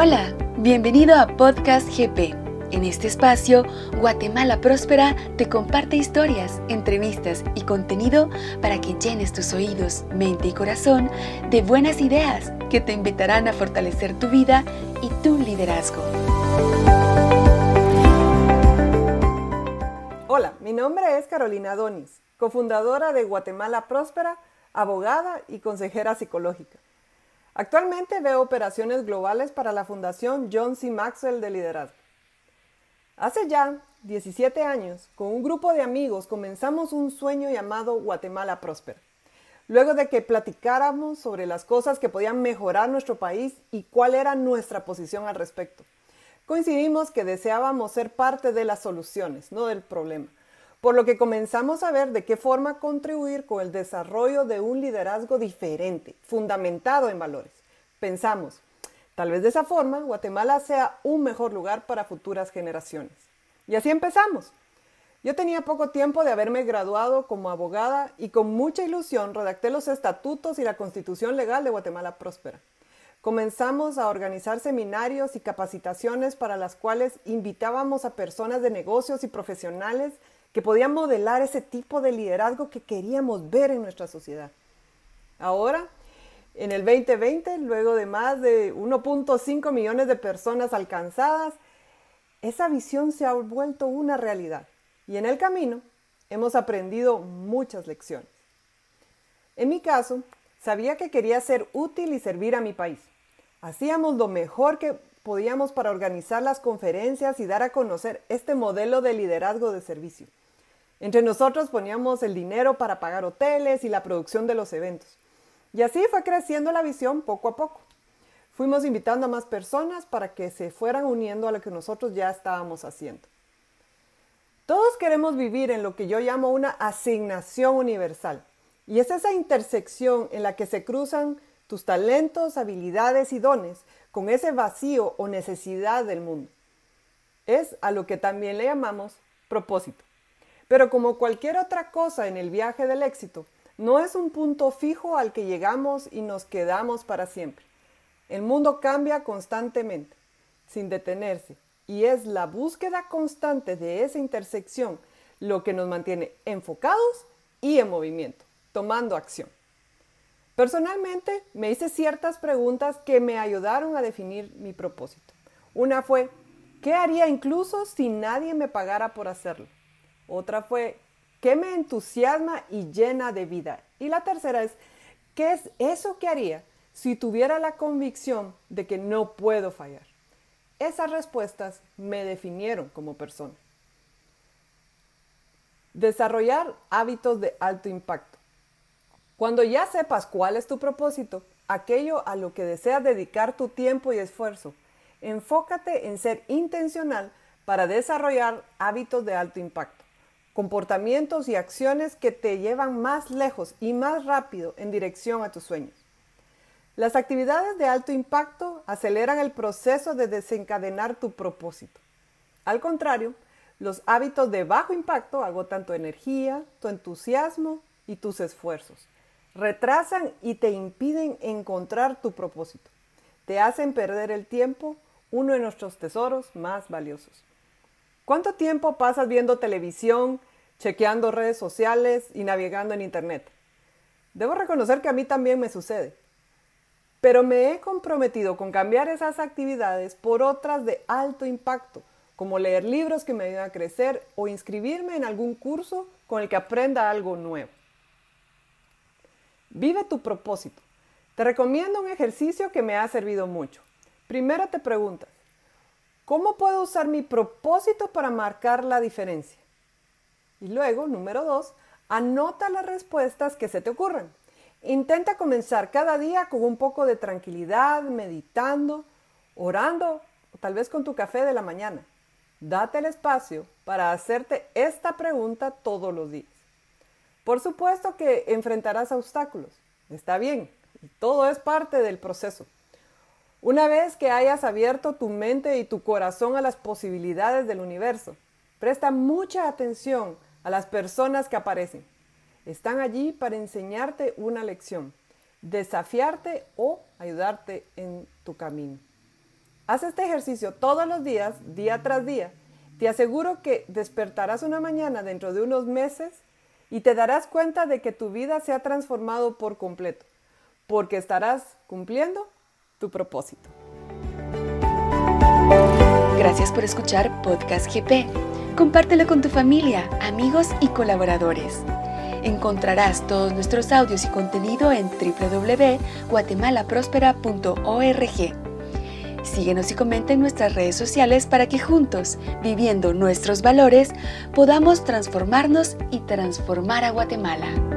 Hola, bienvenido a Podcast GP. En este espacio, Guatemala Próspera te comparte historias, entrevistas y contenido para que llenes tus oídos, mente y corazón de buenas ideas que te invitarán a fortalecer tu vida y tu liderazgo. Hola, mi nombre es Carolina Donis, cofundadora de Guatemala Próspera, abogada y consejera psicológica. Actualmente veo operaciones globales para la Fundación John C. Maxwell de Liderazgo. Hace ya 17 años, con un grupo de amigos comenzamos un sueño llamado Guatemala Próspera. Luego de que platicáramos sobre las cosas que podían mejorar nuestro país y cuál era nuestra posición al respecto, coincidimos que deseábamos ser parte de las soluciones, no del problema por lo que comenzamos a ver de qué forma contribuir con el desarrollo de un liderazgo diferente, fundamentado en valores. Pensamos, tal vez de esa forma Guatemala sea un mejor lugar para futuras generaciones. Y así empezamos. Yo tenía poco tiempo de haberme graduado como abogada y con mucha ilusión redacté los estatutos y la constitución legal de Guatemala Próspera. Comenzamos a organizar seminarios y capacitaciones para las cuales invitábamos a personas de negocios y profesionales que podían modelar ese tipo de liderazgo que queríamos ver en nuestra sociedad. Ahora, en el 2020, luego de más de 1.5 millones de personas alcanzadas, esa visión se ha vuelto una realidad y en el camino hemos aprendido muchas lecciones. En mi caso, sabía que quería ser útil y servir a mi país. Hacíamos lo mejor que podíamos para organizar las conferencias y dar a conocer este modelo de liderazgo de servicio. Entre nosotros poníamos el dinero para pagar hoteles y la producción de los eventos. Y así fue creciendo la visión poco a poco. Fuimos invitando a más personas para que se fueran uniendo a lo que nosotros ya estábamos haciendo. Todos queremos vivir en lo que yo llamo una asignación universal. Y es esa intersección en la que se cruzan tus talentos, habilidades y dones con ese vacío o necesidad del mundo. Es a lo que también le llamamos propósito. Pero como cualquier otra cosa en el viaje del éxito, no es un punto fijo al que llegamos y nos quedamos para siempre. El mundo cambia constantemente, sin detenerse, y es la búsqueda constante de esa intersección lo que nos mantiene enfocados y en movimiento, tomando acción. Personalmente me hice ciertas preguntas que me ayudaron a definir mi propósito. Una fue, ¿qué haría incluso si nadie me pagara por hacerlo? Otra fue, ¿qué me entusiasma y llena de vida? Y la tercera es, ¿qué es eso que haría si tuviera la convicción de que no puedo fallar? Esas respuestas me definieron como persona. Desarrollar hábitos de alto impacto. Cuando ya sepas cuál es tu propósito, aquello a lo que deseas dedicar tu tiempo y esfuerzo, enfócate en ser intencional para desarrollar hábitos de alto impacto comportamientos y acciones que te llevan más lejos y más rápido en dirección a tus sueños. Las actividades de alto impacto aceleran el proceso de desencadenar tu propósito. Al contrario, los hábitos de bajo impacto agotan tu energía, tu entusiasmo y tus esfuerzos. Retrasan y te impiden encontrar tu propósito. Te hacen perder el tiempo, uno de nuestros tesoros más valiosos. ¿Cuánto tiempo pasas viendo televisión, chequeando redes sociales y navegando en Internet? Debo reconocer que a mí también me sucede. Pero me he comprometido con cambiar esas actividades por otras de alto impacto, como leer libros que me ayuden a crecer o inscribirme en algún curso con el que aprenda algo nuevo. Vive tu propósito. Te recomiendo un ejercicio que me ha servido mucho. Primero te preguntas, ¿Cómo puedo usar mi propósito para marcar la diferencia? Y luego, número dos, anota las respuestas que se te ocurran. Intenta comenzar cada día con un poco de tranquilidad, meditando, orando, o tal vez con tu café de la mañana. Date el espacio para hacerte esta pregunta todos los días. Por supuesto que enfrentarás obstáculos. Está bien, todo es parte del proceso. Una vez que hayas abierto tu mente y tu corazón a las posibilidades del universo, presta mucha atención a las personas que aparecen. Están allí para enseñarte una lección, desafiarte o ayudarte en tu camino. Haz este ejercicio todos los días, día tras día. Te aseguro que despertarás una mañana dentro de unos meses y te darás cuenta de que tu vida se ha transformado por completo, porque estarás cumpliendo tu propósito. Gracias por escuchar Podcast GP. Compártelo con tu familia, amigos y colaboradores. Encontrarás todos nuestros audios y contenido en www.guatemalaprospera.org. Síguenos y comenta en nuestras redes sociales para que juntos, viviendo nuestros valores, podamos transformarnos y transformar a Guatemala.